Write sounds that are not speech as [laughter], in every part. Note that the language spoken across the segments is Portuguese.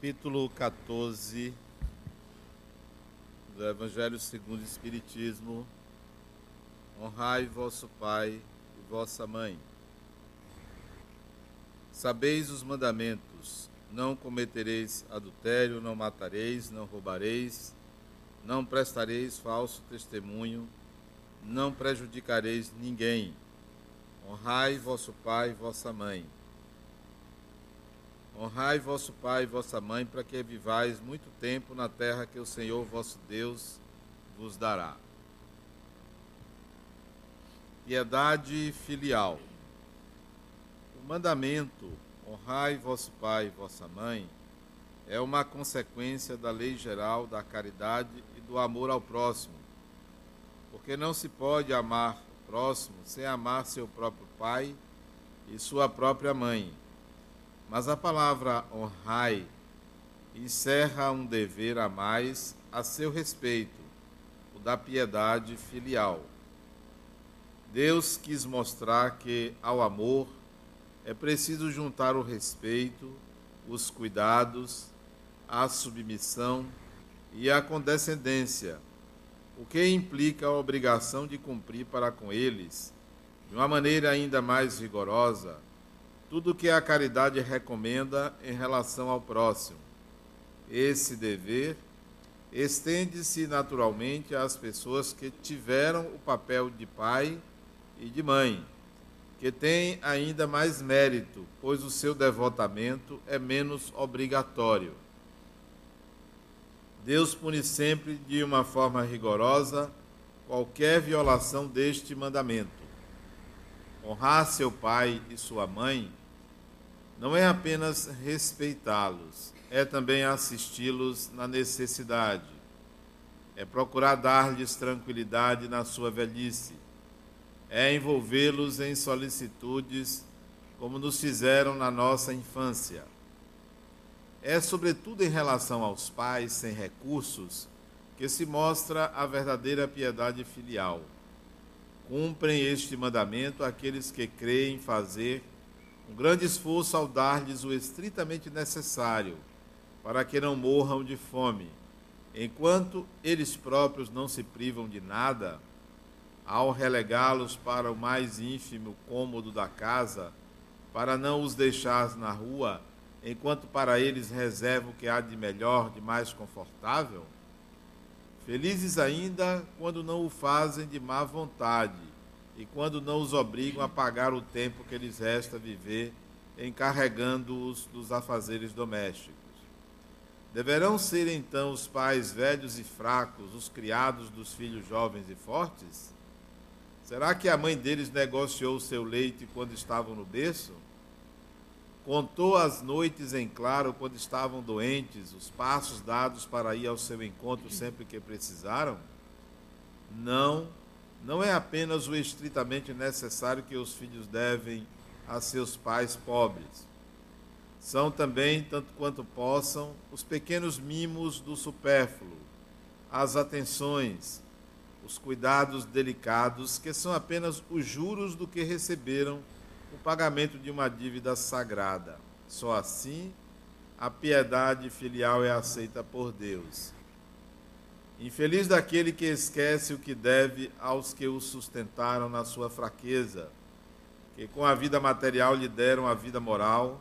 capítulo 14 do Evangelho segundo o Espiritismo. Honrai vosso pai e vossa mãe. Sabeis os mandamentos: não cometereis adultério, não matareis, não roubareis, não prestareis falso testemunho, não prejudicareis ninguém. Honrai vosso pai e vossa mãe. Honrai vosso pai e vossa mãe, para que vivais muito tempo na terra que o Senhor vosso Deus vos dará. Piedade filial. O mandamento, honrai vosso pai e vossa mãe, é uma consequência da lei geral da caridade e do amor ao próximo. Porque não se pode amar o próximo sem amar seu próprio pai e sua própria mãe mas a palavra honrai encerra um dever a mais a seu respeito, o da piedade filial. Deus quis mostrar que ao amor é preciso juntar o respeito, os cuidados, a submissão e a condescendência, o que implica a obrigação de cumprir para com eles, de uma maneira ainda mais rigorosa, tudo que a caridade recomenda em relação ao próximo. Esse dever estende-se naturalmente às pessoas que tiveram o papel de pai e de mãe, que têm ainda mais mérito, pois o seu devotamento é menos obrigatório. Deus pune sempre de uma forma rigorosa qualquer violação deste mandamento. Honrar seu pai e sua mãe não é apenas respeitá-los, é também assisti-los na necessidade. É procurar dar-lhes tranquilidade na sua velhice. É envolvê-los em solicitudes, como nos fizeram na nossa infância. É, sobretudo em relação aos pais sem recursos, que se mostra a verdadeira piedade filial. Cumprem este mandamento aqueles que creem fazer um grande esforço ao dar-lhes o estritamente necessário, para que não morram de fome, enquanto eles próprios não se privam de nada, ao relegá-los para o mais ínfimo cômodo da casa, para não os deixar na rua, enquanto para eles reserva o que há de melhor, de mais confortável? Felizes ainda quando não o fazem de má vontade, e quando não os obrigam a pagar o tempo que lhes resta viver, encarregando-os dos afazeres domésticos. Deverão ser então os pais velhos e fracos os criados dos filhos jovens e fortes? Será que a mãe deles negociou o seu leite quando estavam no berço? Contou as noites em claro quando estavam doentes, os passos dados para ir ao seu encontro sempre que precisaram? Não não é apenas o estritamente necessário que os filhos devem a seus pais pobres. São também, tanto quanto possam, os pequenos mimos do supérfluo, as atenções, os cuidados delicados, que são apenas os juros do que receberam o pagamento de uma dívida sagrada. Só assim a piedade filial é aceita por Deus. Infeliz daquele que esquece o que deve aos que o sustentaram na sua fraqueza, que com a vida material lhe deram a vida moral,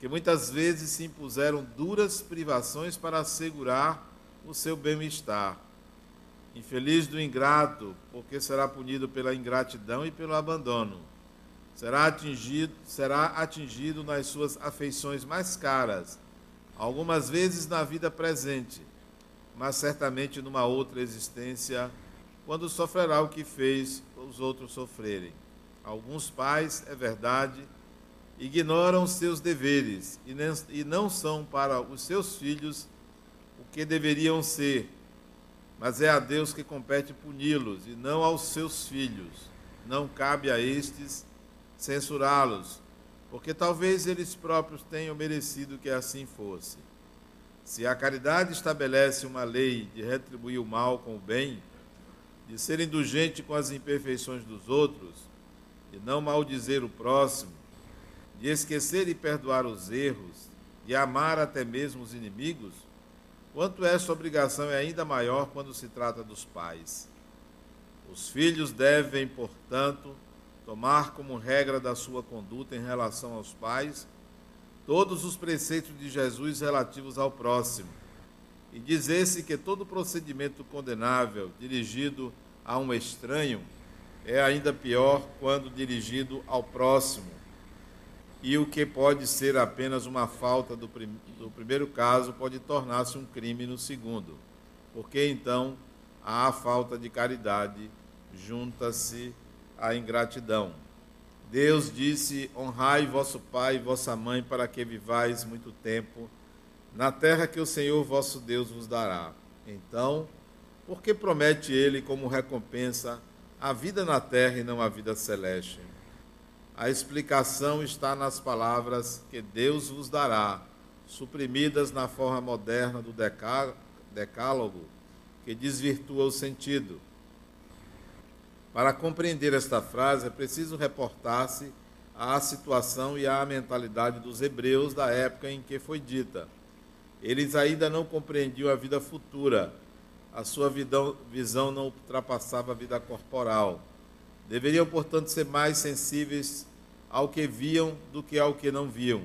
que muitas vezes se impuseram duras privações para assegurar o seu bem-estar. Infeliz do ingrato, porque será punido pela ingratidão e pelo abandono. Será atingido, será atingido nas suas afeições mais caras, algumas vezes na vida presente mas certamente numa outra existência, quando sofrerá o que fez os outros sofrerem. Alguns pais, é verdade, ignoram seus deveres e não são para os seus filhos o que deveriam ser, mas é a Deus que compete puni-los e não aos seus filhos. Não cabe a estes censurá-los, porque talvez eles próprios tenham merecido que assim fosse. Se a caridade estabelece uma lei de retribuir o mal com o bem, de ser indulgente com as imperfeições dos outros, de não maldizer o próximo, de esquecer e perdoar os erros, de amar até mesmo os inimigos, quanto essa obrigação é ainda maior quando se trata dos pais. Os filhos devem, portanto, tomar como regra da sua conduta em relação aos pais todos os preceitos de Jesus relativos ao próximo, e dizer-se que todo procedimento condenável dirigido a um estranho é ainda pior quando dirigido ao próximo, e o que pode ser apenas uma falta do, prim do primeiro caso pode tornar-se um crime no segundo, porque então a falta de caridade junta-se à ingratidão. Deus disse: Honrai vosso pai e vossa mãe, para que vivais muito tempo na terra que o Senhor vosso Deus vos dará. Então, por que promete ele como recompensa a vida na terra e não a vida celeste? A explicação está nas palavras que Deus vos dará, suprimidas na forma moderna do decálogo, que desvirtua o sentido. Para compreender esta frase, é preciso reportar-se à situação e à mentalidade dos hebreus da época em que foi dita. Eles ainda não compreendiam a vida futura, a sua visão não ultrapassava a vida corporal. Deveriam, portanto, ser mais sensíveis ao que viam do que ao que não viam.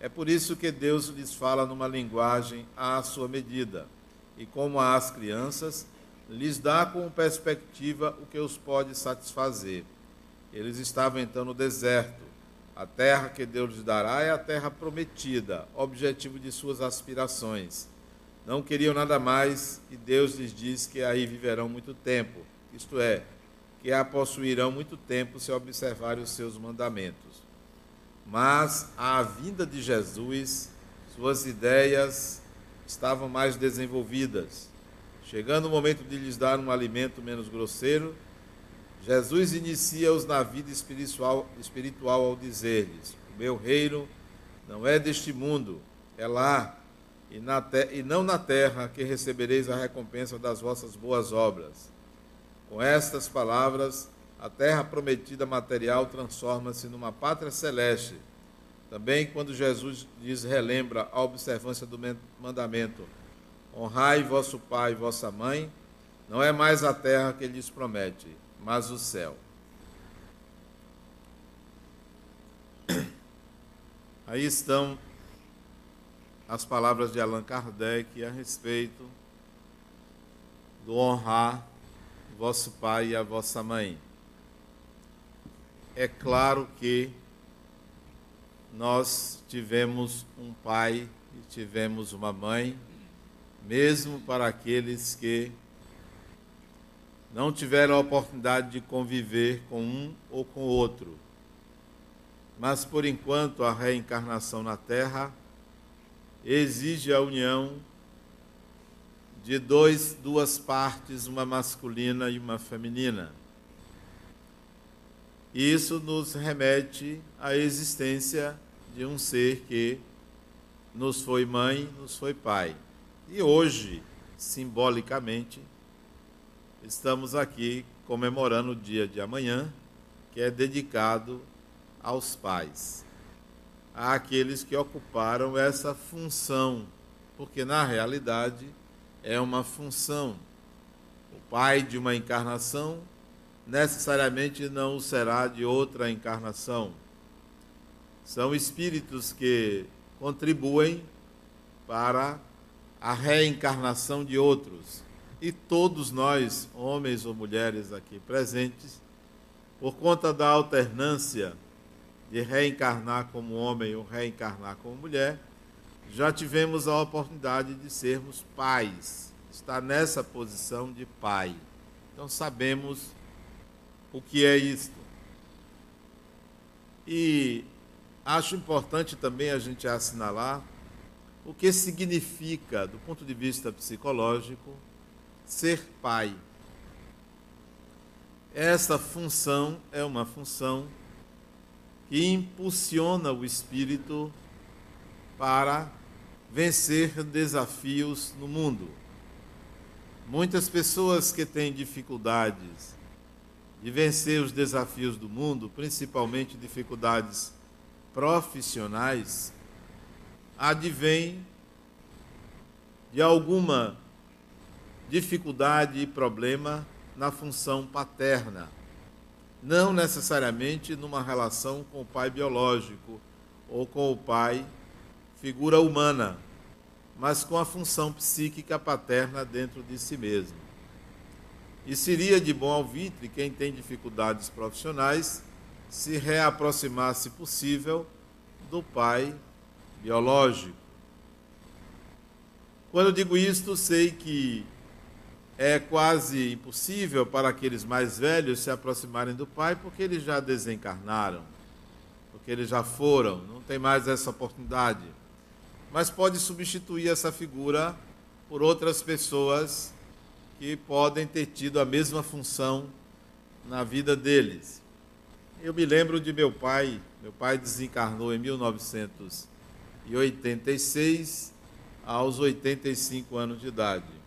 É por isso que Deus lhes fala numa linguagem à sua medida. E como às crianças, lhes dá como perspectiva o que os pode satisfazer. Eles estavam então no deserto. A terra que Deus lhes dará é a terra prometida, objetivo de suas aspirações. Não queriam nada mais e Deus lhes diz que aí viverão muito tempo, isto é, que a possuirão muito tempo se observarem os seus mandamentos. Mas à vinda de Jesus, suas ideias estavam mais desenvolvidas Chegando o momento de lhes dar um alimento menos grosseiro, Jesus inicia-os na vida espiritual, espiritual ao dizer-lhes: O meu reino não é deste mundo, é lá, e, te, e não na terra que recebereis a recompensa das vossas boas obras. Com estas palavras, a terra prometida material transforma-se numa pátria celeste. Também quando Jesus lhes relembra a observância do mandamento Honrai vosso pai e vossa mãe, não é mais a terra que lhes promete, mas o céu. Aí estão as palavras de Allan Kardec a respeito do honrar vosso pai e a vossa mãe. É claro que nós tivemos um pai e tivemos uma mãe mesmo para aqueles que não tiveram a oportunidade de conviver com um ou com outro. Mas por enquanto a reencarnação na Terra exige a união de dois, duas partes, uma masculina e uma feminina. E isso nos remete à existência de um ser que nos foi mãe, nos foi pai. E hoje, simbolicamente, estamos aqui comemorando o dia de amanhã, que é dedicado aos pais, àqueles que ocuparam essa função, porque na realidade é uma função. O pai de uma encarnação necessariamente não será de outra encarnação. São espíritos que contribuem para a reencarnação de outros. E todos nós, homens ou mulheres aqui presentes, por conta da alternância de reencarnar como homem ou reencarnar como mulher, já tivemos a oportunidade de sermos pais, estar nessa posição de pai. Então sabemos o que é isto. E acho importante também a gente assinalar o que significa, do ponto de vista psicológico, ser pai. Essa função é uma função que impulsiona o espírito para vencer desafios no mundo. Muitas pessoas que têm dificuldades de vencer os desafios do mundo, principalmente dificuldades profissionais, advém de alguma dificuldade e problema na função paterna, não necessariamente numa relação com o pai biológico ou com o pai figura humana, mas com a função psíquica paterna dentro de si mesmo. E seria de bom alvitre quem tem dificuldades profissionais se reaproximar, se possível, do pai biológico. Quando digo isto, sei que é quase impossível para aqueles mais velhos se aproximarem do Pai, porque eles já desencarnaram, porque eles já foram, não tem mais essa oportunidade. Mas pode substituir essa figura por outras pessoas que podem ter tido a mesma função na vida deles. Eu me lembro de meu pai, meu pai desencarnou em 1986, aos 85 anos de idade.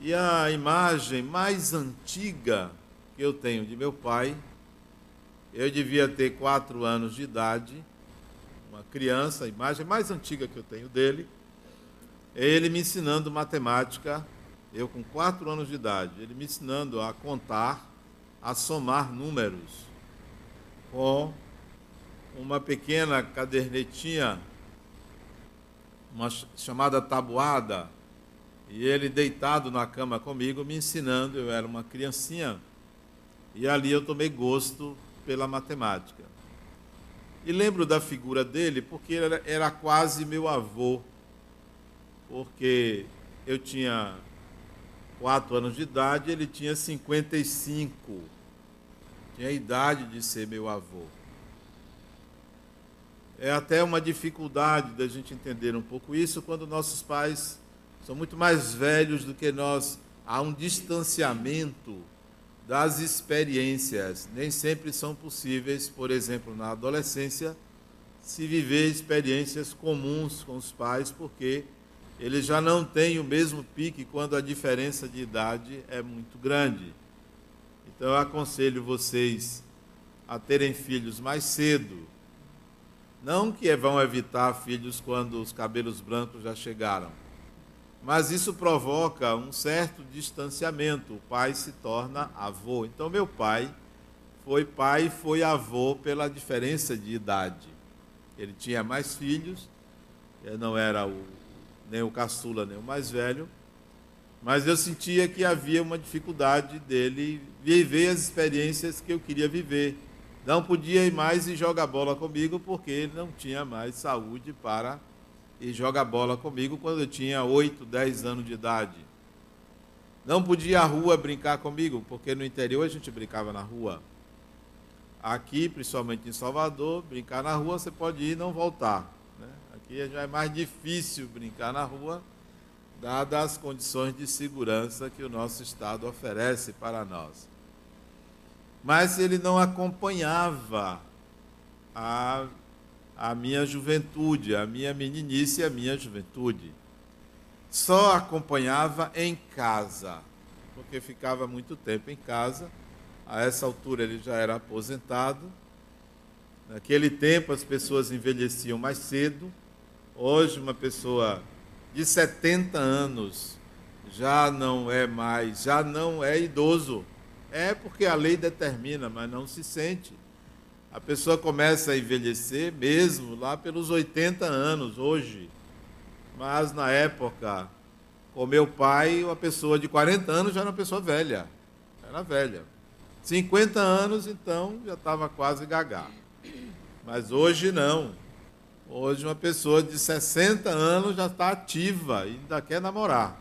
E a imagem mais antiga que eu tenho de meu pai, eu devia ter quatro anos de idade, uma criança, a imagem mais antiga que eu tenho dele, é ele me ensinando matemática, eu com quatro anos de idade, ele me ensinando a contar, a somar números, com uma pequena cadernetinha, uma chamada tabuada, e ele deitado na cama comigo, me ensinando, eu era uma criancinha, e ali eu tomei gosto pela matemática. E lembro da figura dele porque era, era quase meu avô, porque eu tinha quatro anos de idade, ele tinha 55. Tinha a idade de ser meu avô. É até uma dificuldade da gente entender um pouco isso quando nossos pais são muito mais velhos do que nós. Há um distanciamento das experiências. Nem sempre são possíveis, por exemplo, na adolescência, se viver experiências comuns com os pais, porque eles já não têm o mesmo pique quando a diferença de idade é muito grande. Então eu aconselho vocês a terem filhos mais cedo. Não que vão evitar filhos quando os cabelos brancos já chegaram, mas isso provoca um certo distanciamento. O pai se torna avô. Então, meu pai foi pai e foi avô pela diferença de idade. Ele tinha mais filhos, eu não era o, nem o caçula nem o mais velho, mas eu sentia que havia uma dificuldade dele viver as experiências que eu queria viver. Não podia ir mais e jogar bola comigo porque ele não tinha mais saúde para e joga bola comigo quando eu tinha 8, 10 anos de idade. Não podia ir à rua brincar comigo, porque no interior a gente brincava na rua. Aqui, principalmente em Salvador, brincar na rua você pode ir e não voltar. Né? Aqui já é mais difícil brincar na rua, dadas as condições de segurança que o nosso Estado oferece para nós. Mas ele não acompanhava a a minha juventude, a minha meninice e a minha juventude. Só acompanhava em casa, porque ficava muito tempo em casa. A essa altura ele já era aposentado. Naquele tempo as pessoas envelheciam mais cedo. Hoje uma pessoa de 70 anos já não é mais, já não é idoso. É porque a lei determina, mas não se sente. A pessoa começa a envelhecer mesmo lá pelos 80 anos, hoje. Mas na época, com meu pai, uma pessoa de 40 anos já era uma pessoa velha. Era velha. 50 anos, então, já estava quase gagá. Mas hoje não. Hoje uma pessoa de 60 anos já está ativa ainda quer namorar.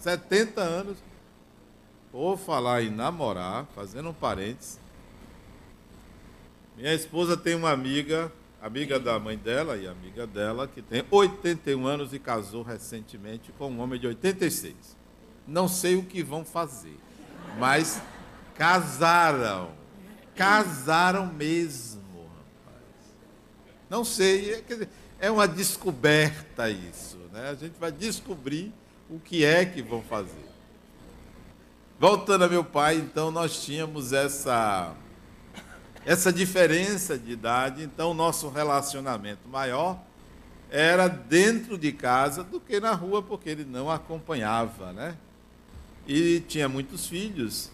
70 anos. Vou falar em namorar, fazendo um parênteses. Minha esposa tem uma amiga, amiga da mãe dela e amiga dela, que tem 81 anos e casou recentemente com um homem de 86. Não sei o que vão fazer, mas casaram. Casaram mesmo, rapaz. Não sei, é, dizer, é uma descoberta isso, né? A gente vai descobrir o que é que vão fazer. Voltando a meu pai, então nós tínhamos essa essa diferença de idade, então nosso relacionamento maior era dentro de casa do que na rua, porque ele não acompanhava, né? E tinha muitos filhos.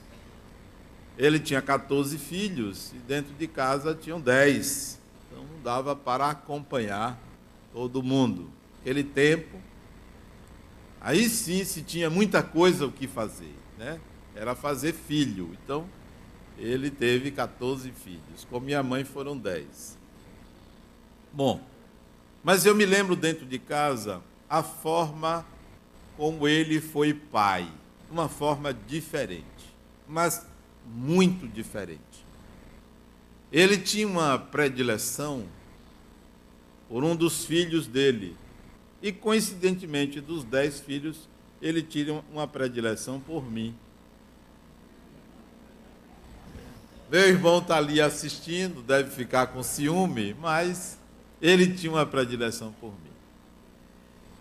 Ele tinha 14 filhos e dentro de casa tinham 10. Então não dava para acompanhar todo mundo. Aquele tempo, aí sim se tinha muita coisa o que fazer, né? Era fazer filho. Então, ele teve 14 filhos. Com minha mãe foram 10. Bom, mas eu me lembro dentro de casa a forma como ele foi pai. Uma forma diferente, mas muito diferente. Ele tinha uma predileção por um dos filhos dele. E, coincidentemente, dos dez filhos, ele tinha uma predileção por mim. Meu irmão está ali assistindo, deve ficar com ciúme, mas ele tinha uma predileção por mim.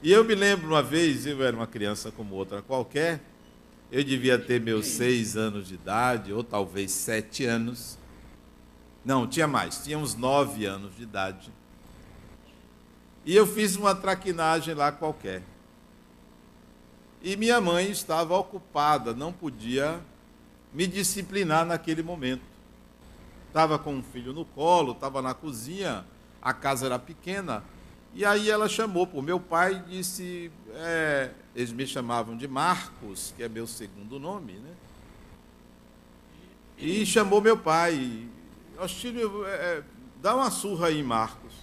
E eu me lembro uma vez, eu era uma criança como outra qualquer, eu devia ter meus seis anos de idade, ou talvez sete anos. Não, tinha mais, tinha uns nove anos de idade. E eu fiz uma traquinagem lá qualquer. E minha mãe estava ocupada, não podia me disciplinar naquele momento. Estava com um filho no colo, estava na cozinha, a casa era pequena. E aí ela chamou por meu pai e disse: é, eles me chamavam de Marcos, que é meu segundo nome, né? E chamou meu pai. Austílio, é, é, dá uma surra aí, Marcos.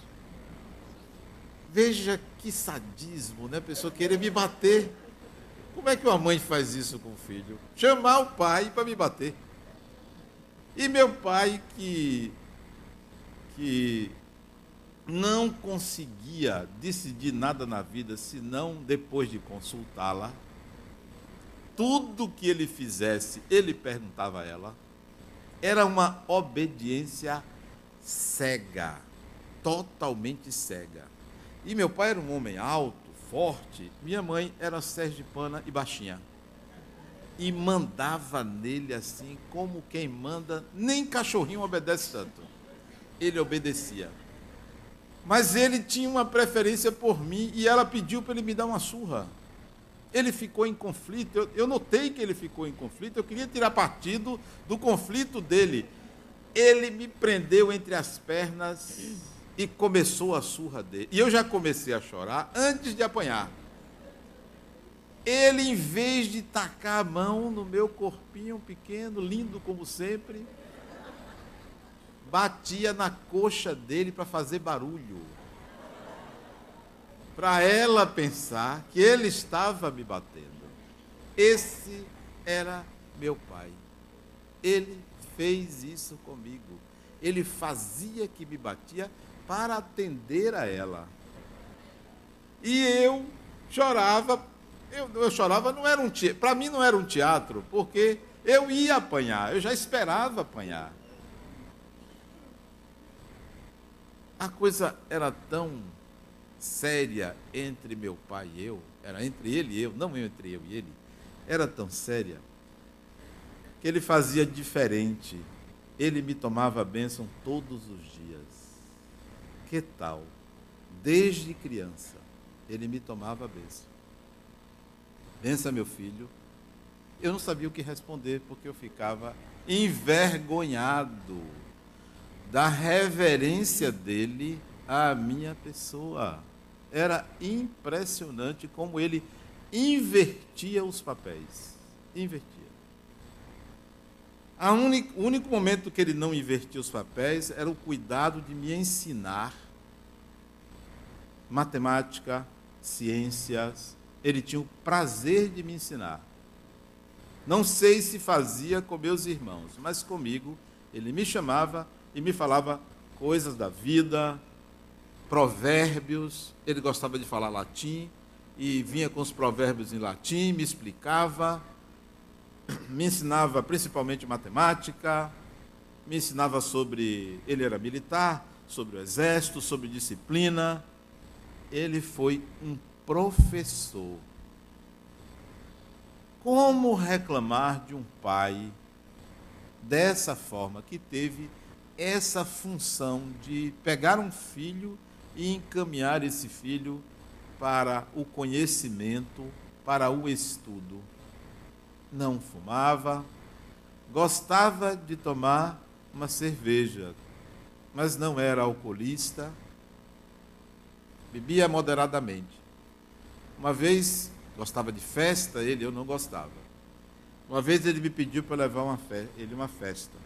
Veja que sadismo, né? A pessoa querer me bater. Como é que uma mãe faz isso com o filho? Chamar o pai para me bater. E meu pai, que, que não conseguia decidir nada na vida senão depois de consultá-la. Tudo que ele fizesse, ele perguntava a ela. Era uma obediência cega, totalmente cega. E meu pai era um homem alto, forte, minha mãe era sergipana e baixinha. E mandava nele assim, como quem manda, nem cachorrinho obedece tanto. Ele obedecia. Mas ele tinha uma preferência por mim e ela pediu para ele me dar uma surra. Ele ficou em conflito, eu, eu notei que ele ficou em conflito, eu queria tirar partido do conflito dele. Ele me prendeu entre as pernas e começou a surra dele. E eu já comecei a chorar antes de apanhar. Ele, em vez de tacar a mão no meu corpinho pequeno, lindo como sempre, batia na coxa dele para fazer barulho. Para ela pensar que ele estava me batendo. Esse era meu pai. Ele fez isso comigo. Ele fazia que me batia para atender a ela. E eu chorava, eu, eu chorava, não era um para mim não era um teatro, porque eu ia apanhar, eu já esperava apanhar. A coisa era tão séria entre meu pai e eu, era entre ele e eu, não eu entre eu e ele, era tão séria, que ele fazia diferente. Ele me tomava a bênção todos os dias. Que tal? Desde criança, ele me tomava a bênção. Bença, meu filho. Eu não sabia o que responder, porque eu ficava envergonhado da reverência dele à minha pessoa. Era impressionante como ele invertia os papéis. Invertia. O único momento que ele não invertia os papéis era o cuidado de me ensinar matemática, ciências. Ele tinha o prazer de me ensinar. Não sei se fazia com meus irmãos, mas comigo ele me chamava e me falava coisas da vida, provérbios. Ele gostava de falar latim e vinha com os provérbios em latim, me explicava, me ensinava principalmente matemática, me ensinava sobre. Ele era militar, sobre o exército, sobre disciplina. Ele foi um professor. Como reclamar de um pai dessa forma que teve essa função de pegar um filho e encaminhar esse filho para o conhecimento, para o estudo. Não fumava, gostava de tomar uma cerveja, mas não era alcoolista, bebia moderadamente. Uma vez gostava de festa, ele eu não gostava. Uma vez ele me pediu para levar uma ele uma festa.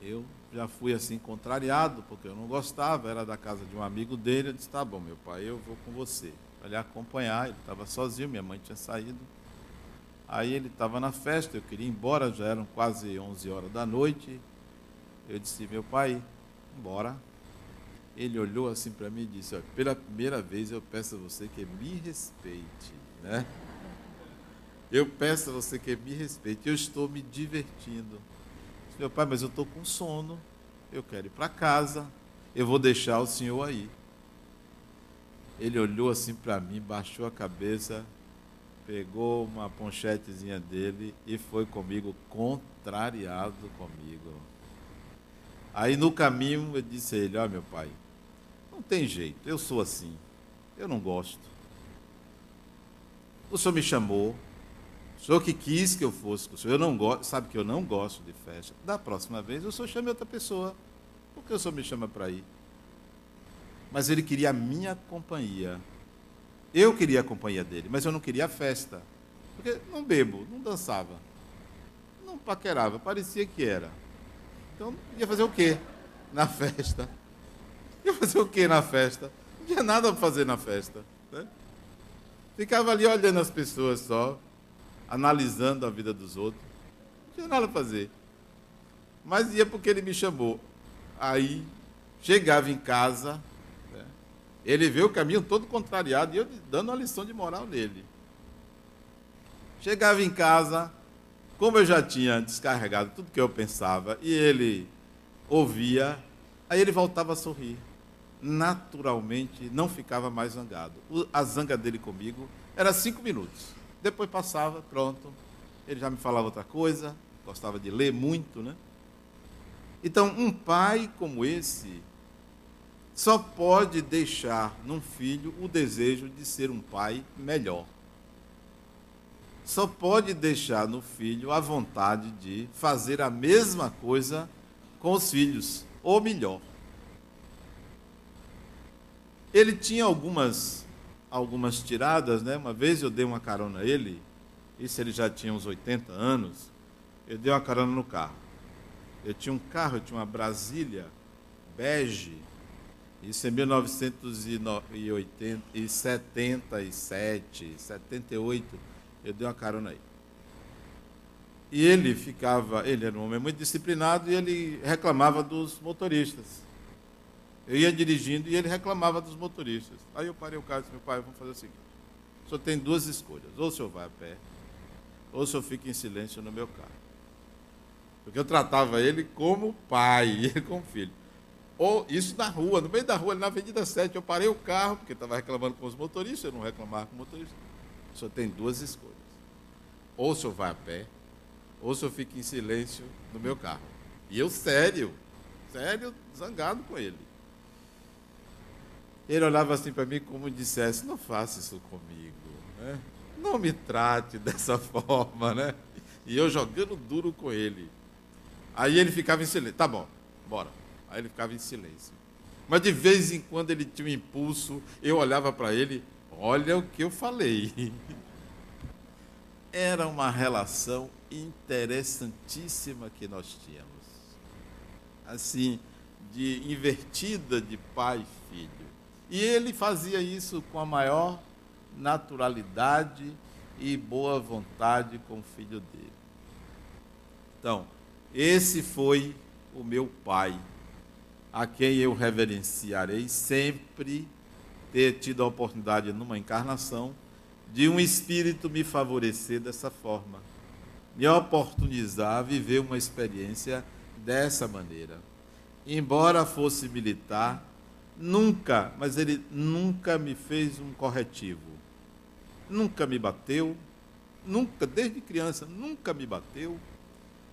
Eu já fui assim contrariado, porque eu não gostava, era da casa de um amigo dele, eu disse, tá bom, meu pai, eu vou com você. Para lhe acompanhar, ele estava sozinho, minha mãe tinha saído. Aí ele estava na festa, eu queria ir embora, já eram quase 11 horas da noite. Eu disse, meu pai, embora. Ele olhou assim para mim e disse, pela primeira vez eu peço a você que me respeite, né? Eu peço a você que me respeite, eu estou me divertindo. Meu pai, mas eu estou com sono, eu quero ir para casa, eu vou deixar o senhor aí. Ele olhou assim para mim, baixou a cabeça, pegou uma ponchetezinha dele e foi comigo, contrariado comigo. Aí no caminho eu disse a ele: Ó, oh, meu pai, não tem jeito, eu sou assim, eu não gosto. O senhor me chamou, o senhor que quis que eu fosse com o senhor, eu não gosto, sabe que eu não gosto de festa. Da próxima vez o senhor chame outra pessoa. Por que o senhor me chama para ir? Mas ele queria a minha companhia. Eu queria a companhia dele, mas eu não queria a festa. Porque não bebo, não dançava, não paquerava, parecia que era. Então ia fazer o quê na [laughs] festa? Ia fazer o quê na festa? Não tinha nada para fazer na festa. Né? Ficava ali olhando as pessoas só, analisando a vida dos outros. Não tinha nada a fazer. Mas ia porque ele me chamou. Aí, chegava em casa, né? ele vê o caminho todo contrariado e eu dando uma lição de moral nele. Chegava em casa, como eu já tinha descarregado tudo que eu pensava e ele ouvia, aí ele voltava a sorrir. Naturalmente, não ficava mais zangado. A zanga dele comigo era cinco minutos. Depois passava, pronto. Ele já me falava outra coisa, gostava de ler muito, né? Então, um pai como esse só pode deixar num filho o desejo de ser um pai melhor. Só pode deixar no filho a vontade de fazer a mesma coisa com os filhos, ou melhor. Ele tinha algumas algumas tiradas, né? Uma vez eu dei uma carona a ele, isso ele já tinha uns 80 anos, eu dei uma carona no carro. Eu tinha um carro, eu tinha uma Brasília bege, isso em 1977, 78, eu dei uma carona aí. E ele ficava, ele era um homem muito disciplinado e ele reclamava dos motoristas. Eu ia dirigindo e ele reclamava dos motoristas. Aí eu parei o carro e disse, meu pai, vamos fazer o seguinte. O senhor tem duas escolhas. Ou o senhor vai a pé, ou o senhor fica em silêncio no meu carro. Porque eu tratava ele como pai, [laughs] ele como filho. Ou isso na rua, no meio da rua, na Avenida 7, eu parei o carro, porque estava reclamando com os motoristas, eu não reclamava com o motorista. O senhor tem duas escolhas. Ou o senhor vai a pé, ou o senhor fica em silêncio no meu carro. E eu sério, sério, zangado com ele. Ele olhava assim para mim como dissesse, não faça isso comigo, né? não me trate [laughs] dessa forma, né? E eu jogando duro com ele. Aí ele ficava em silêncio, tá bom, bora. Aí ele ficava em silêncio. Mas de vez em quando ele tinha um impulso, eu olhava para ele, olha o que eu falei. [laughs] Era uma relação interessantíssima que nós tínhamos. Assim, de invertida de pai e filho. E ele fazia isso com a maior naturalidade e boa vontade com o filho dele. Então, esse foi o meu pai, a quem eu reverenciarei sempre ter tido a oportunidade numa encarnação de um espírito me favorecer dessa forma, me oportunizar a viver uma experiência dessa maneira. Embora fosse militar, Nunca, mas ele nunca me fez um corretivo. Nunca me bateu, nunca, desde criança, nunca me bateu.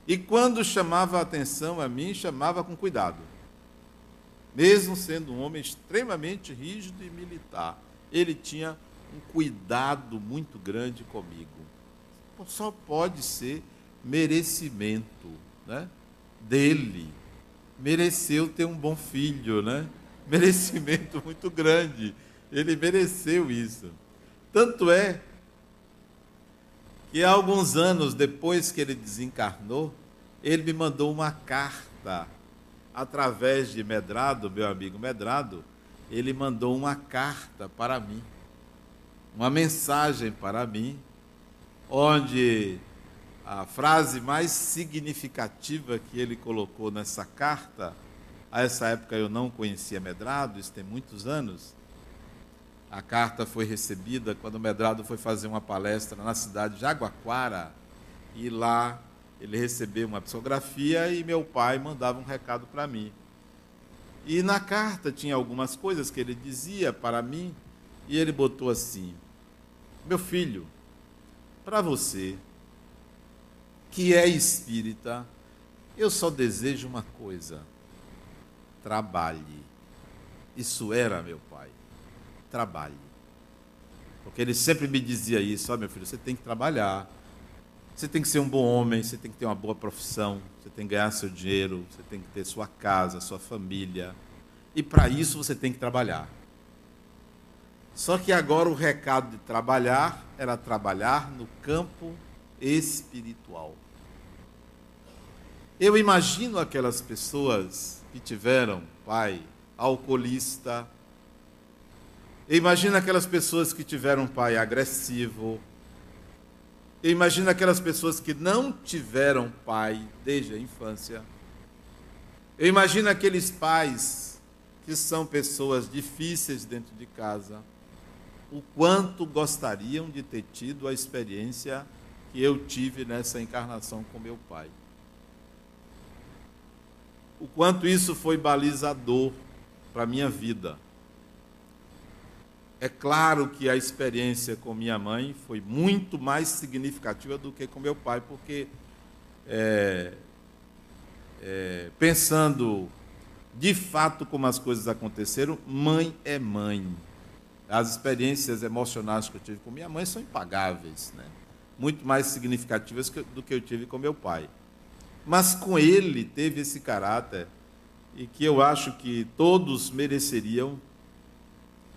E quando chamava a atenção a mim, chamava com cuidado. Mesmo sendo um homem extremamente rígido e militar, ele tinha um cuidado muito grande comigo. Só pode ser merecimento né, dele. Mereceu ter um bom filho, né? [laughs] Merecimento muito grande. Ele mereceu isso. Tanto é que alguns anos depois que ele desencarnou, ele me mandou uma carta através de Medrado, meu amigo Medrado, ele mandou uma carta para mim, uma mensagem para mim, onde a frase mais significativa que ele colocou nessa carta, a essa época eu não conhecia Medrado, isso tem muitos anos. A carta foi recebida quando Medrado foi fazer uma palestra na cidade de Jaguaquara, e lá ele recebeu uma psicografia e meu pai mandava um recado para mim. E na carta tinha algumas coisas que ele dizia para mim, e ele botou assim: Meu filho, para você que é espírita, eu só desejo uma coisa: trabalhe. Isso era meu pai. Trabalhe. Porque ele sempre me dizia isso: Ó, oh, meu filho, você tem que trabalhar. Você tem que ser um bom homem, você tem que ter uma boa profissão, você tem que ganhar seu dinheiro, você tem que ter sua casa, sua família. E para isso você tem que trabalhar. Só que agora o recado de trabalhar era trabalhar no campo espiritual. Eu imagino aquelas pessoas que tiveram pai alcoolista. Eu imagino aquelas pessoas que tiveram pai agressivo, eu imagino aquelas pessoas que não tiveram pai desde a infância. Eu imagino aqueles pais que são pessoas difíceis dentro de casa. O quanto gostariam de ter tido a experiência que eu tive nessa encarnação com meu pai. O quanto isso foi balizador para a minha vida. É claro que a experiência com minha mãe foi muito mais significativa do que com meu pai, porque é, é, pensando de fato como as coisas aconteceram, mãe é mãe. As experiências emocionais que eu tive com minha mãe são impagáveis, né? muito mais significativas do que eu tive com meu pai. Mas com ele teve esse caráter e que eu acho que todos mereceriam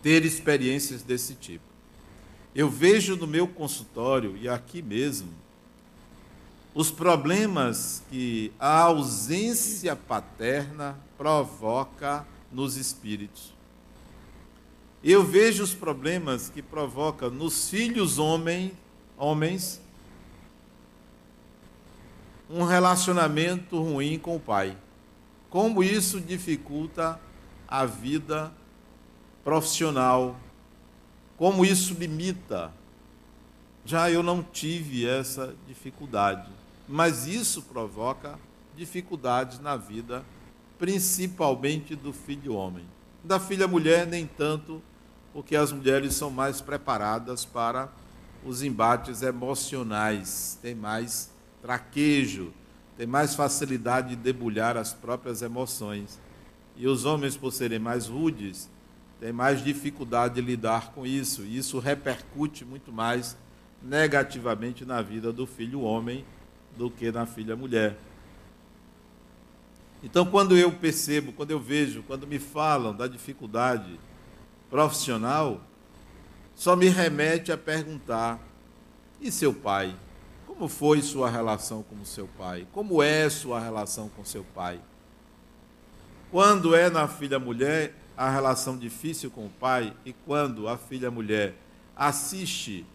ter experiências desse tipo. Eu vejo no meu consultório e aqui mesmo os problemas que a ausência paterna provoca nos espíritos. Eu vejo os problemas que provoca nos filhos homem, homens um relacionamento ruim com o pai. Como isso dificulta a vida profissional, como isso limita. Já eu não tive essa dificuldade, mas isso provoca dificuldades na vida, principalmente do filho homem. Da filha mulher, nem tanto, porque as mulheres são mais preparadas para os embates emocionais, tem mais traquejo, tem mais facilidade de debulhar as próprias emoções. E os homens, por serem mais rudes, tem mais dificuldade de lidar com isso. E isso repercute muito mais negativamente na vida do filho homem do que na filha mulher. Então, quando eu percebo, quando eu vejo, quando me falam da dificuldade profissional, só me remete a perguntar: e seu pai? Como foi sua relação com seu pai? Como é sua relação com seu pai? Quando é na filha mulher, a relação difícil com o pai e quando a filha mulher assiste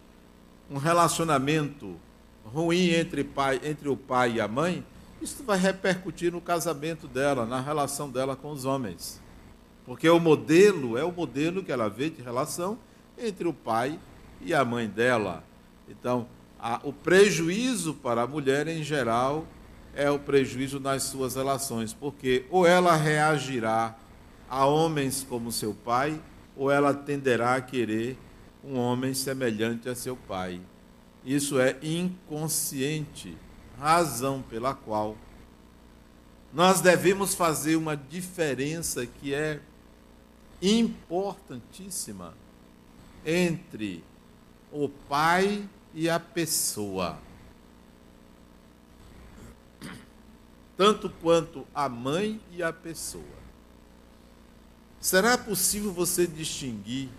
um relacionamento ruim entre, pai, entre o pai e a mãe, isso vai repercutir no casamento dela, na relação dela com os homens. Porque o modelo é o modelo que ela vê de relação entre o pai e a mãe dela. Então, a, o prejuízo para a mulher, em geral, é o prejuízo nas suas relações, porque ou ela reagirá a homens como seu pai, ou ela tenderá a querer um homem semelhante a seu pai. Isso é inconsciente, razão pela qual nós devemos fazer uma diferença que é importantíssima entre o pai a pessoa. Tanto quanto a mãe e a pessoa. Será possível você distinguir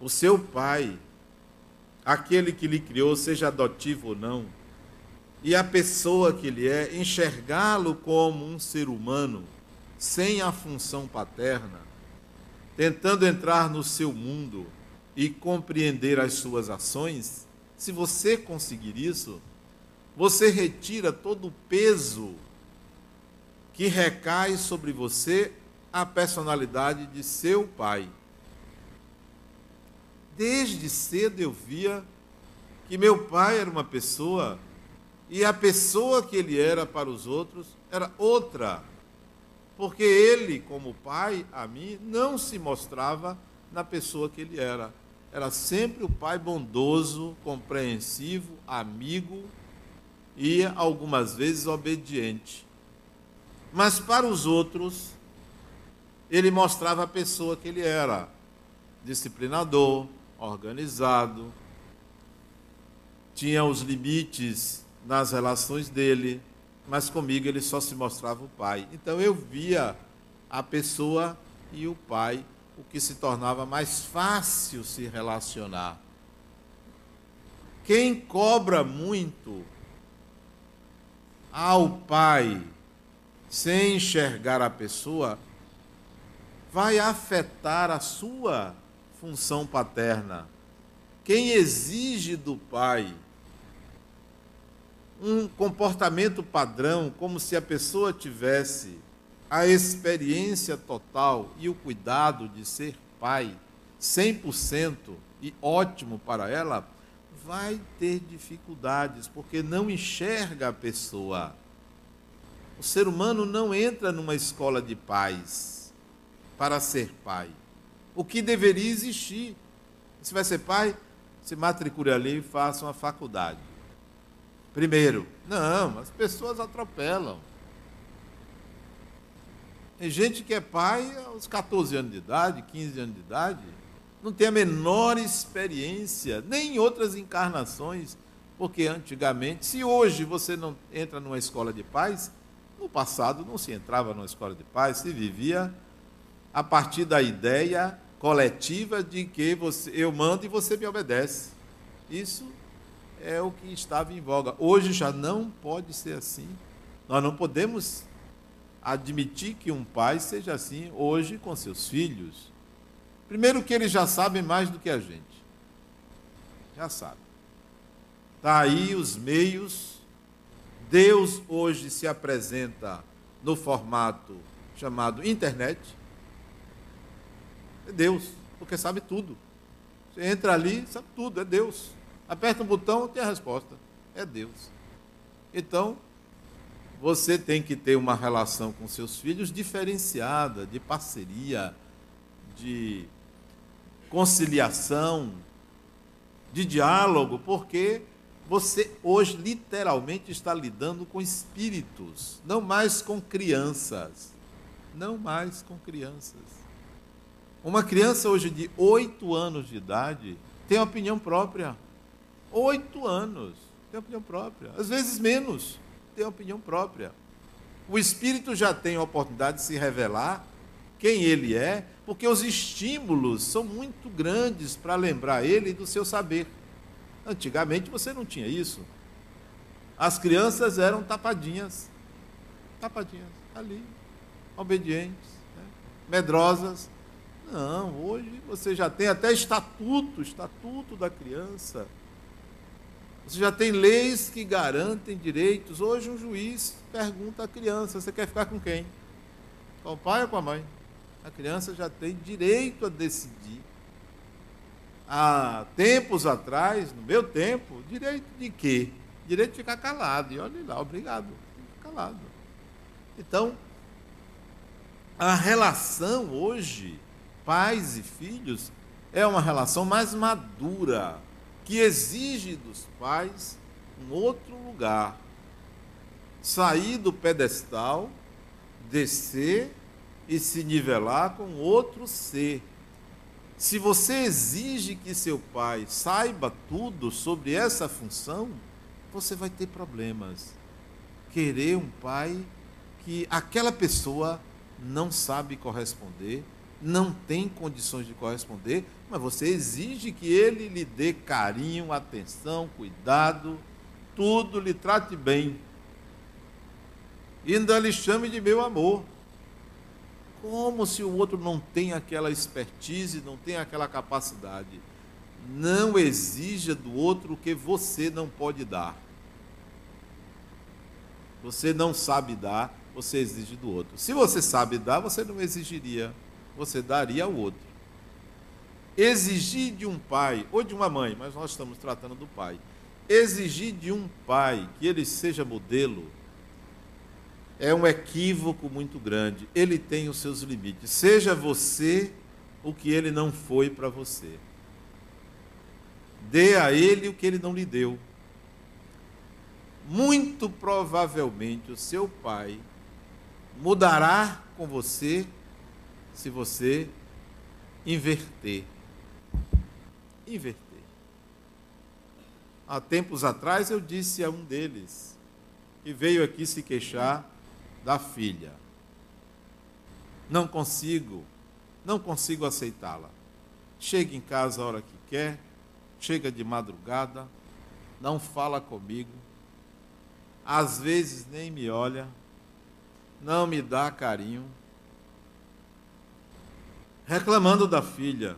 o seu pai, aquele que lhe criou, seja adotivo ou não, e a pessoa que ele é, enxergá-lo como um ser humano sem a função paterna, tentando entrar no seu mundo e compreender as suas ações, se você conseguir isso, você retira todo o peso que recai sobre você a personalidade de seu pai. Desde cedo eu via que meu pai era uma pessoa e a pessoa que ele era para os outros era outra. Porque ele, como pai, a mim, não se mostrava na pessoa que ele era. Era sempre o pai bondoso, compreensivo, amigo e algumas vezes obediente. Mas para os outros, ele mostrava a pessoa que ele era: disciplinador, organizado, tinha os limites nas relações dele, mas comigo ele só se mostrava o pai. Então eu via a pessoa e o pai, o que se tornava mais fácil se relacionar. Quem cobra muito ao pai sem enxergar a pessoa, vai afetar a sua função paterna. Quem exige do pai um comportamento padrão, como se a pessoa tivesse a experiência total e o cuidado de ser pai, 100% e ótimo para ela, vai ter dificuldades, porque não enxerga a pessoa. O ser humano não entra numa escola de pais para ser pai o que deveria existir. Se vai ser pai, se matricule ali e faça uma faculdade. Primeiro, não, as pessoas atropelam. Tem gente que é pai aos 14 anos de idade, 15 anos de idade, não tem a menor experiência, nem em outras encarnações, porque antigamente, se hoje você não entra numa escola de pais, no passado não se entrava numa escola de pais, se vivia a partir da ideia coletiva de que você, eu mando e você me obedece. Isso é o que estava em voga. Hoje já não pode ser assim. Nós não podemos admitir que um pai seja assim hoje com seus filhos. Primeiro que eles já sabem mais do que a gente. Já sabem. Está aí os meios. Deus hoje se apresenta no formato chamado internet é Deus, porque sabe tudo. Você entra ali, sabe tudo, é Deus. Aperta um botão, tem a resposta. É Deus. Então, você tem que ter uma relação com seus filhos diferenciada, de parceria, de conciliação, de diálogo, porque você hoje literalmente está lidando com espíritos, não mais com crianças. Não mais com crianças. Uma criança hoje de 8 anos de idade tem opinião própria. 8 anos tem opinião própria. Às vezes menos, tem opinião própria. O espírito já tem a oportunidade de se revelar quem ele é, porque os estímulos são muito grandes para lembrar ele do seu saber. Antigamente você não tinha isso. As crianças eram tapadinhas, tapadinhas, ali, obedientes, né? medrosas, não, hoje você já tem até estatuto, estatuto da criança. Você já tem leis que garantem direitos. Hoje um juiz pergunta à criança: você quer ficar com quem? Com o pai ou com a mãe? A criança já tem direito a decidir. Há tempos atrás, no meu tempo, direito de quê? Direito de ficar calado. E olha lá, obrigado. Calado. Então, a relação hoje pais e filhos é uma relação mais madura, que exige dos pais um outro lugar. sair do pedestal, descer e se nivelar com outro ser. Se você exige que seu pai saiba tudo sobre essa função, você vai ter problemas. Querer um pai que aquela pessoa não sabe corresponder, não tem condições de corresponder, mas você exige que ele lhe dê carinho, atenção, cuidado, tudo lhe trate bem. E ainda lhe chame de meu amor. Como se o outro não tem aquela expertise, não tem aquela capacidade. Não exija do outro o que você não pode dar. Você não sabe dar, você exige do outro. Se você sabe dar, você não exigiria, você daria ao outro. Exigir de um pai ou de uma mãe, mas nós estamos tratando do pai. Exigir de um pai que ele seja modelo é um equívoco muito grande. Ele tem os seus limites. Seja você o que ele não foi para você. Dê a ele o que ele não lhe deu. Muito provavelmente o seu pai mudará com você se você inverter. Inverter. Há tempos atrás eu disse a um deles que veio aqui se queixar da filha. Não consigo, não consigo aceitá-la. Chega em casa a hora que quer, chega de madrugada, não fala comigo, às vezes nem me olha, não me dá carinho. Reclamando da filha,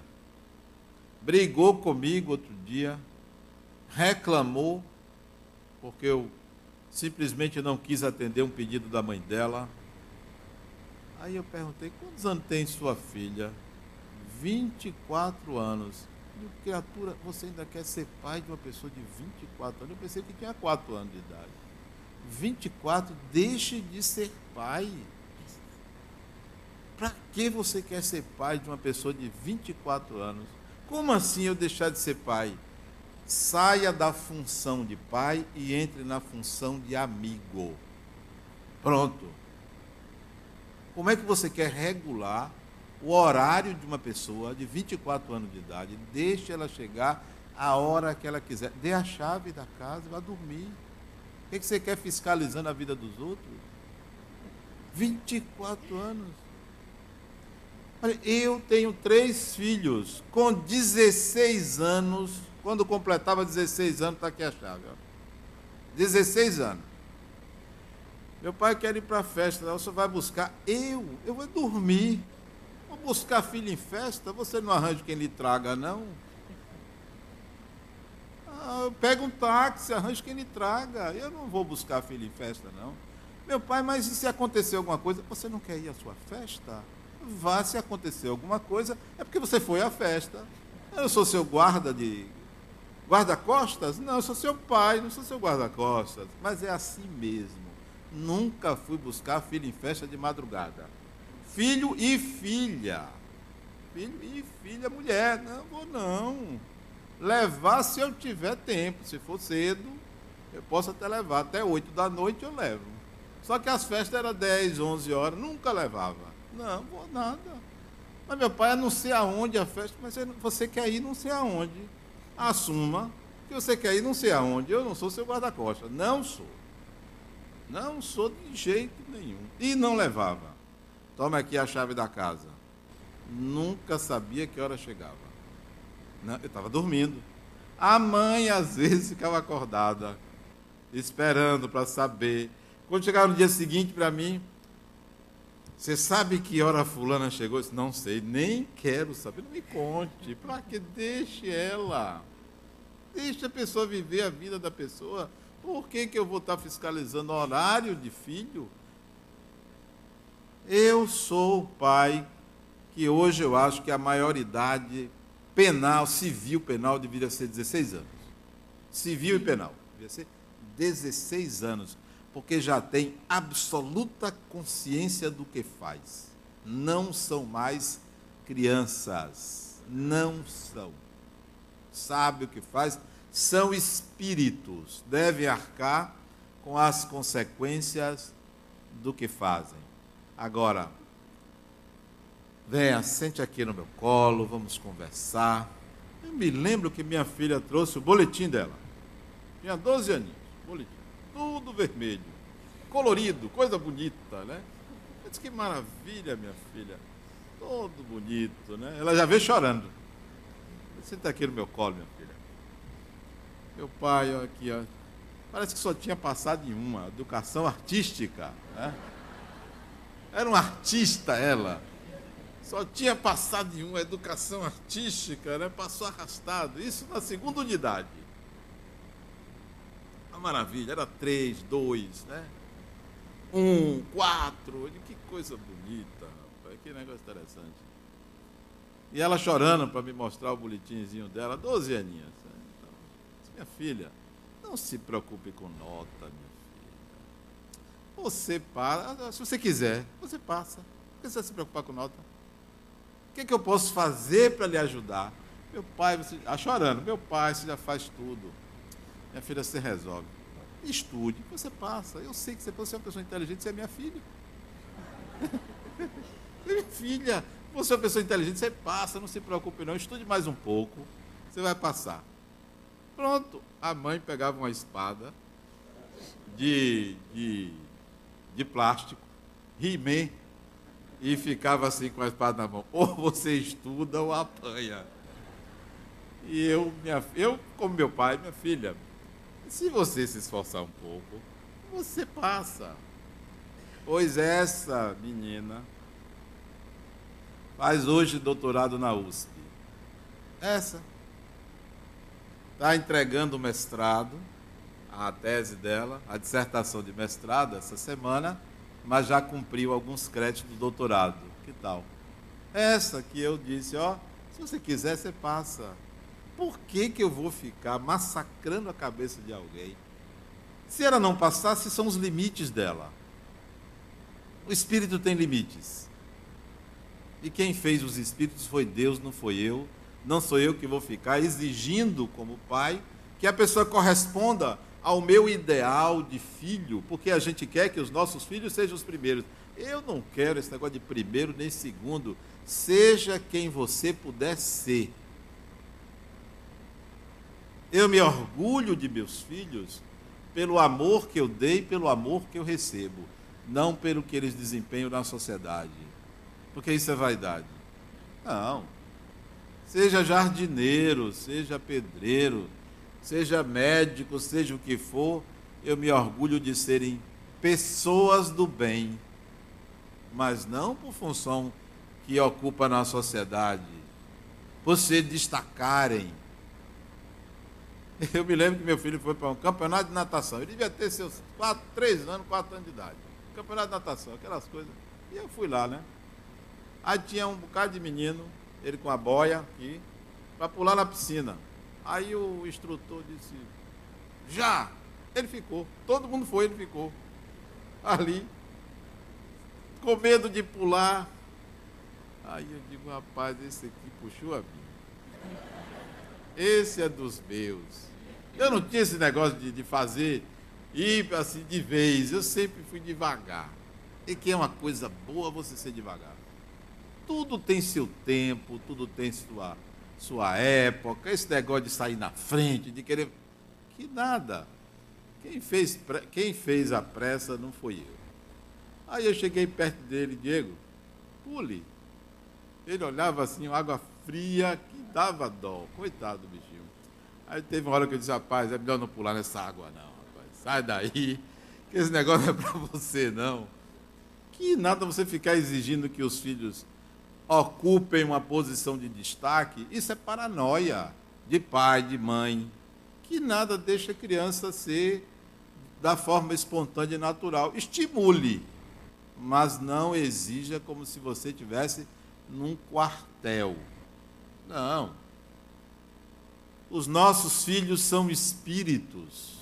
brigou comigo outro dia, reclamou, porque eu simplesmente não quis atender um pedido da mãe dela. Aí eu perguntei: quantos anos tem sua filha? 24 anos. Eu, criatura, você ainda quer ser pai de uma pessoa de 24 anos? Eu pensei que tinha 4 anos de idade. 24, deixe de ser pai. Para que você quer ser pai de uma pessoa de 24 anos? Como assim eu deixar de ser pai? Saia da função de pai e entre na função de amigo. Pronto. Como é que você quer regular o horário de uma pessoa de 24 anos de idade? Deixe ela chegar a hora que ela quiser. Dê a chave da casa e vá dormir. O que você quer fiscalizando a vida dos outros? 24 anos. Eu tenho três filhos com 16 anos quando completava 16 anos, está aqui a chave. Ó. 16 anos. Meu pai quer ir para a festa, você vai buscar. Eu, eu vou dormir. Vou buscar filho em festa, você não arranja quem lhe traga, não. Ah, pega um táxi, arranja quem lhe traga. Eu não vou buscar filho em festa, não. Meu pai, mas e se acontecer alguma coisa? Você não quer ir à sua festa? Vá se acontecer alguma coisa, é porque você foi à festa. Eu sou seu guarda de Guarda-costas? Não, eu sou seu pai, não sou seu guarda-costas. Mas é assim mesmo. Nunca fui buscar filho em festa de madrugada. Filho e filha. Filho e filha, mulher. Não vou não. Levar se eu tiver tempo. Se for cedo, eu posso até levar. Até 8 da noite eu levo. Só que as festas eram 10, 11 horas. Nunca levava. Não, vou nada. Mas meu pai, não sei aonde a festa, mas você quer ir não sei aonde assuma que você quer ir não sei aonde. Eu não sou seu guarda-costas. Não sou. Não sou de jeito nenhum. E não levava. Toma aqui a chave da casa. Nunca sabia que hora chegava. Não, eu estava dormindo. A mãe, às vezes, ficava acordada, esperando para saber. Quando chegava no dia seguinte para mim, você sabe que hora fulana chegou? Disse, não sei, nem quero saber. Não me conte. Para que deixe ela? Deixe a pessoa viver a vida da pessoa. Por que, que eu vou estar fiscalizando horário de filho? Eu sou o pai que hoje eu acho que a maioridade penal, civil penal, deveria ser 16 anos. Civil e penal. Deveria ser 16 anos porque já tem absoluta consciência do que faz. Não são mais crianças. Não são. Sabe o que faz? São espíritos. Devem arcar com as consequências do que fazem. Agora, venha, sente aqui no meu colo, vamos conversar. Eu me lembro que minha filha trouxe o boletim dela. Tinha 12 aninhos, boletim. Tudo vermelho, colorido, coisa bonita, né? Eu disse, que maravilha, minha filha. Todo bonito, né? Ela já veio chorando. Senta aqui no meu colo, minha filha. Meu pai, ó, aqui, ó. Parece que só tinha passado em uma, educação artística. Né? Era uma artista ela. Só tinha passado em uma educação artística, né? passou arrastado. Isso na segunda unidade. Maravilha, era três, dois, né? Um, quatro. Que coisa bonita, rapaz. Que negócio interessante. E ela chorando para me mostrar o boletimzinho dela, 12 aninhas. Então, minha filha, não se preocupe com nota, minha filha. Você passa, se você quiser, você passa. Você vai se preocupar com nota? O que, é que eu posso fazer para lhe ajudar? Meu pai, você está chorando, meu pai, você já faz tudo. Minha filha, você resolve. Estude, você passa. Eu sei que você, você é uma pessoa inteligente, você é minha filha. [laughs] minha filha, você é uma pessoa inteligente, você passa, não se preocupe não, estude mais um pouco, você vai passar. Pronto, a mãe pegava uma espada de, de, de plástico, rimê, e ficava assim com a espada na mão. Ou você estuda ou apanha. E eu, minha, eu como meu pai, minha filha, se você se esforçar um pouco, você passa. Pois essa menina faz hoje doutorado na USP. Essa está entregando o mestrado, a tese dela, a dissertação de mestrado essa semana, mas já cumpriu alguns créditos do doutorado. Que tal? Essa que eu disse, ó, se você quiser, você passa. Por que, que eu vou ficar massacrando a cabeça de alguém? Se ela não passasse, são os limites dela. O espírito tem limites. E quem fez os espíritos foi Deus, não foi eu. Não sou eu que vou ficar exigindo, como pai, que a pessoa corresponda ao meu ideal de filho, porque a gente quer que os nossos filhos sejam os primeiros. Eu não quero esse negócio de primeiro nem segundo. Seja quem você puder ser. Eu me orgulho de meus filhos pelo amor que eu dei, pelo amor que eu recebo, não pelo que eles desempenham na sociedade. Porque isso é vaidade. Não. Seja jardineiro, seja pedreiro, seja médico, seja o que for, eu me orgulho de serem pessoas do bem, mas não por função que ocupa na sociedade, por se destacarem. [laughs] Eu me lembro que meu filho foi para um campeonato de natação. Ele devia ter seus quatro, três anos, quatro anos de idade. Campeonato de natação, aquelas coisas. E eu fui lá, né? Aí tinha um bocado de menino ele com a boia aqui, para pular na piscina. Aí o instrutor disse, já! Ele ficou. Todo mundo foi, ele ficou. Ali, com medo de pular. Aí eu digo, rapaz, esse aqui puxou a minha. Esse é dos meus. Eu não tinha esse negócio de, de fazer ir assim de vez. Eu sempre fui devagar. E que é uma coisa boa você ser devagar. Tudo tem seu tempo, tudo tem sua, sua época. Esse negócio de sair na frente, de querer. Que nada. Quem fez, quem fez a pressa não foi eu. Aí eu cheguei perto dele, Diego, pule. Ele olhava assim, água fria, que dava dó. Coitado do bichinho. Aí teve uma hora que eu disse, rapaz, é melhor não pular nessa água, não, rapaz. Sai daí, que esse negócio não é para você, não. Que nada você ficar exigindo que os filhos ocupem uma posição de destaque, isso é paranoia de pai, de mãe, que nada deixa a criança ser da forma espontânea e natural. Estimule, mas não exija como se você tivesse num quartel. Não. Os nossos filhos são espíritos.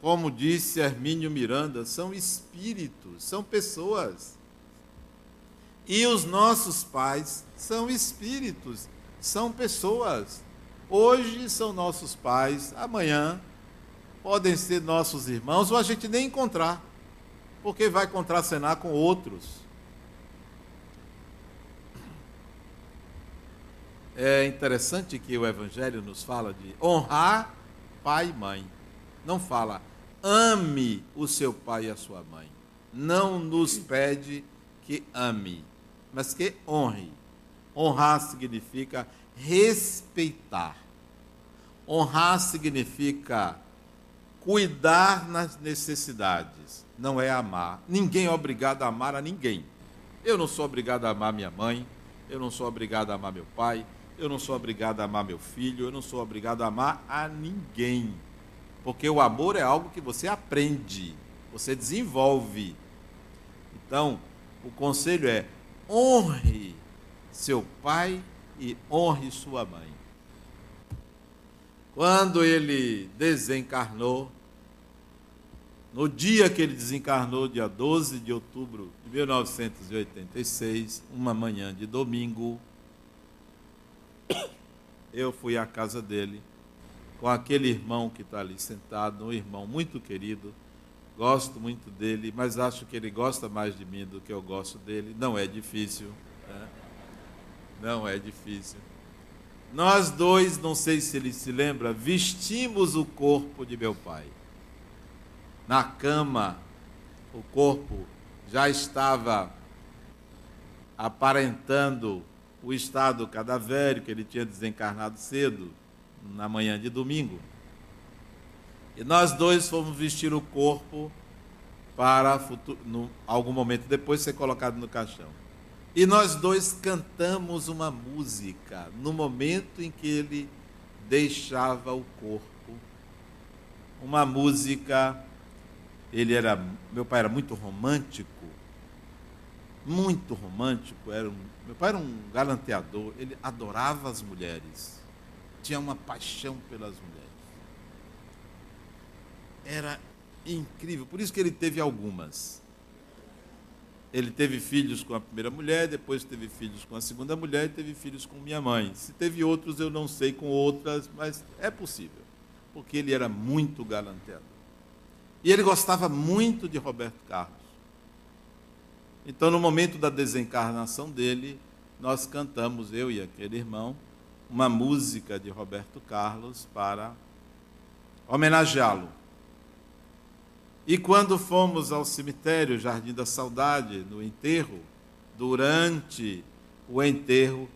Como disse Hermínio Miranda, são espíritos, são pessoas. E os nossos pais são espíritos, são pessoas. Hoje são nossos pais, amanhã podem ser nossos irmãos ou a gente nem encontrar, porque vai contracenar com outros. É interessante que o Evangelho nos fala de honrar pai e mãe. Não fala ame o seu pai e a sua mãe. Não nos pede que ame, mas que honre. Honrar significa respeitar. Honrar significa cuidar nas necessidades, não é amar. Ninguém é obrigado a amar a ninguém. Eu não sou obrigado a amar minha mãe, eu não sou obrigado a amar meu pai, eu não sou obrigado a amar meu filho, eu não sou obrigado a amar a ninguém. Porque o amor é algo que você aprende, você desenvolve. Então, o conselho é: honre seu pai e honre sua mãe. Quando ele desencarnou, no dia que ele desencarnou, dia 12 de outubro de 1986, uma manhã de domingo, eu fui à casa dele com aquele irmão que está ali sentado, um irmão muito querido. Gosto muito dele, mas acho que ele gosta mais de mim do que eu gosto dele. Não é difícil. Né? Não é difícil. Nós dois, não sei se ele se lembra, vestimos o corpo de meu pai. Na cama, o corpo já estava aparentando o estado cadavérico, ele tinha desencarnado cedo, na manhã de domingo. E nós dois fomos vestir o corpo para futuro, no, algum momento depois ser colocado no caixão. E nós dois cantamos uma música no momento em que ele deixava o corpo. Uma música, ele era, meu pai era muito romântico, muito romântico, era um, meu pai era um galanteador, ele adorava as mulheres tinha uma paixão pelas mulheres. Era incrível, por isso que ele teve algumas. Ele teve filhos com a primeira mulher, depois teve filhos com a segunda mulher e teve filhos com minha mãe. Se teve outros, eu não sei com outras, mas é possível, porque ele era muito galanteador. E ele gostava muito de Roberto Carlos. Então, no momento da desencarnação dele, nós cantamos, eu e aquele irmão, uma música de Roberto Carlos para homenageá-lo. E quando fomos ao cemitério Jardim da Saudade, no enterro, durante o enterro,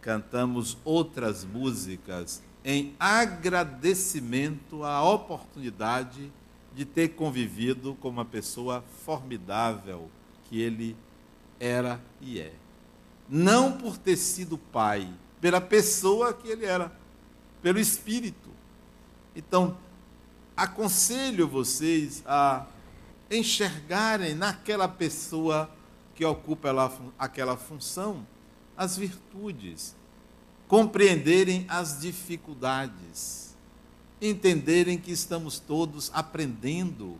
cantamos outras músicas em agradecimento à oportunidade de ter convivido com uma pessoa formidável que ele era e é. Não por ter sido pai, pela pessoa que ele era, pelo espírito. Então, aconselho vocês a enxergarem naquela pessoa que ocupa aquela função as virtudes, compreenderem as dificuldades, entenderem que estamos todos aprendendo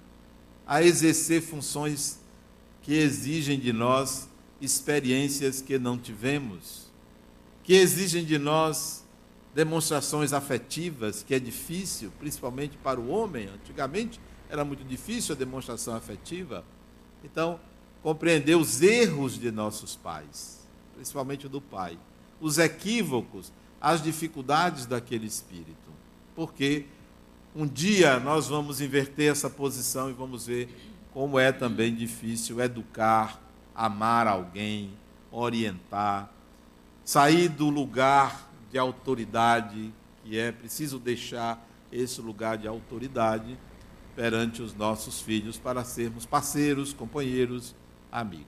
a exercer funções que exigem de nós experiências que não tivemos que exigem de nós demonstrações afetivas, que é difícil, principalmente para o homem. Antigamente era muito difícil a demonstração afetiva. Então, compreender os erros de nossos pais, principalmente do pai, os equívocos, as dificuldades daquele espírito. Porque um dia nós vamos inverter essa posição e vamos ver como é também difícil educar, amar alguém, orientar, sair do lugar de autoridade, que é preciso deixar esse lugar de autoridade perante os nossos filhos para sermos parceiros, companheiros, amigos.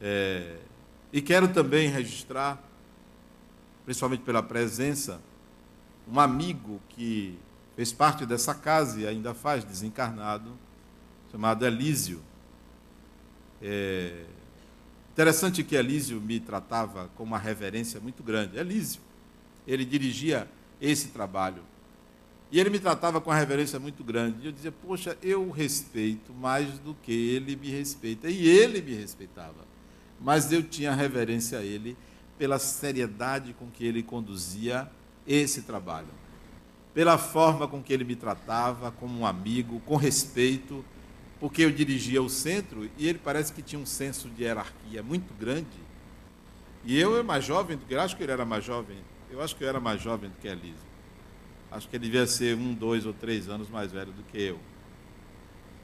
É, e quero também registrar, principalmente pela presença, um amigo que fez parte dessa casa e ainda faz, desencarnado, chamado Elísio. É, Interessante que Elísio me tratava com uma reverência muito grande. Elísio, ele dirigia esse trabalho. E ele me tratava com uma reverência muito grande. E eu dizia, poxa, eu respeito mais do que ele me respeita. E ele me respeitava. Mas eu tinha reverência a ele pela seriedade com que ele conduzia esse trabalho. Pela forma com que ele me tratava, como um amigo, com respeito, porque eu dirigia o centro e ele parece que tinha um senso de hierarquia muito grande. E eu mais jovem ele, acho que ele era mais jovem, eu acho que eu era mais jovem do que a Elisa. Acho que ele devia ser um, dois ou três anos mais velho do que eu.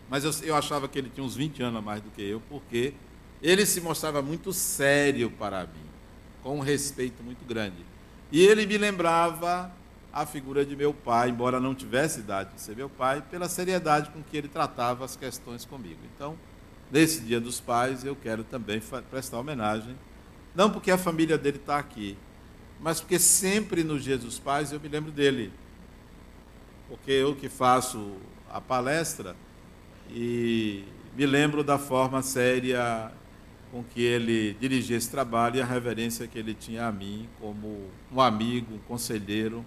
Mas eu, eu achava que ele tinha uns 20 anos a mais do que eu, porque ele se mostrava muito sério para mim, com um respeito muito grande. E ele me lembrava a figura de meu pai, embora não tivesse idade de ser meu pai, pela seriedade com que ele tratava as questões comigo. Então, nesse Dia dos Pais, eu quero também prestar homenagem, não porque a família dele está aqui, mas porque sempre nos Dias dos Pais eu me lembro dele. Porque eu que faço a palestra e me lembro da forma séria com que ele dirigia esse trabalho e a reverência que ele tinha a mim como um amigo, um conselheiro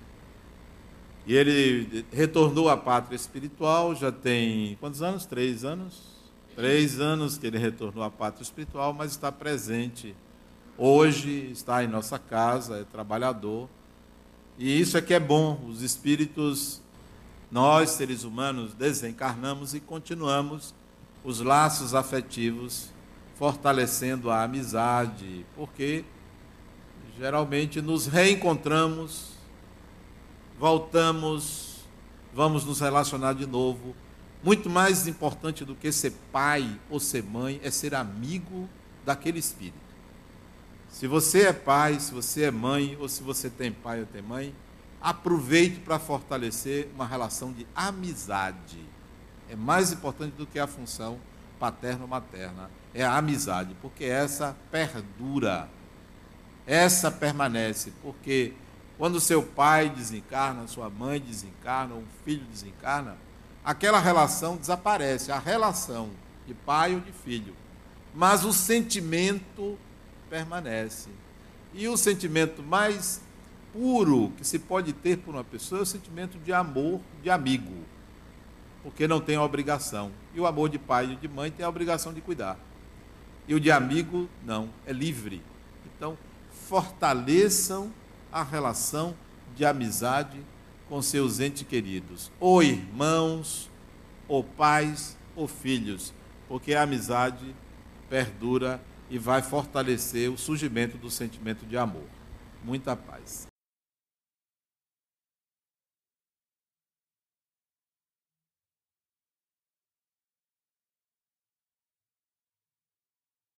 e ele retornou à pátria espiritual, já tem quantos anos? Três anos? Três anos que ele retornou à pátria espiritual, mas está presente hoje, está em nossa casa, é trabalhador. E isso é que é bom, os espíritos, nós, seres humanos, desencarnamos e continuamos os laços afetivos, fortalecendo a amizade, porque geralmente nos reencontramos voltamos, vamos nos relacionar de novo. Muito mais importante do que ser pai ou ser mãe é ser amigo daquele espírito. Se você é pai, se você é mãe, ou se você tem pai ou tem mãe, aproveite para fortalecer uma relação de amizade. É mais importante do que a função paterno-materna. É a amizade, porque essa perdura, essa permanece, porque quando seu pai desencarna, sua mãe desencarna, um filho desencarna, aquela relação desaparece, a relação de pai ou de filho. Mas o sentimento permanece. E o sentimento mais puro que se pode ter por uma pessoa é o sentimento de amor de amigo, porque não tem obrigação. E o amor de pai e de mãe tem a obrigação de cuidar. E o de amigo, não, é livre. Então, fortaleçam a relação de amizade com seus entes queridos, ou irmãos, ou pais, ou filhos, porque a amizade perdura e vai fortalecer o surgimento do sentimento de amor. Muita paz.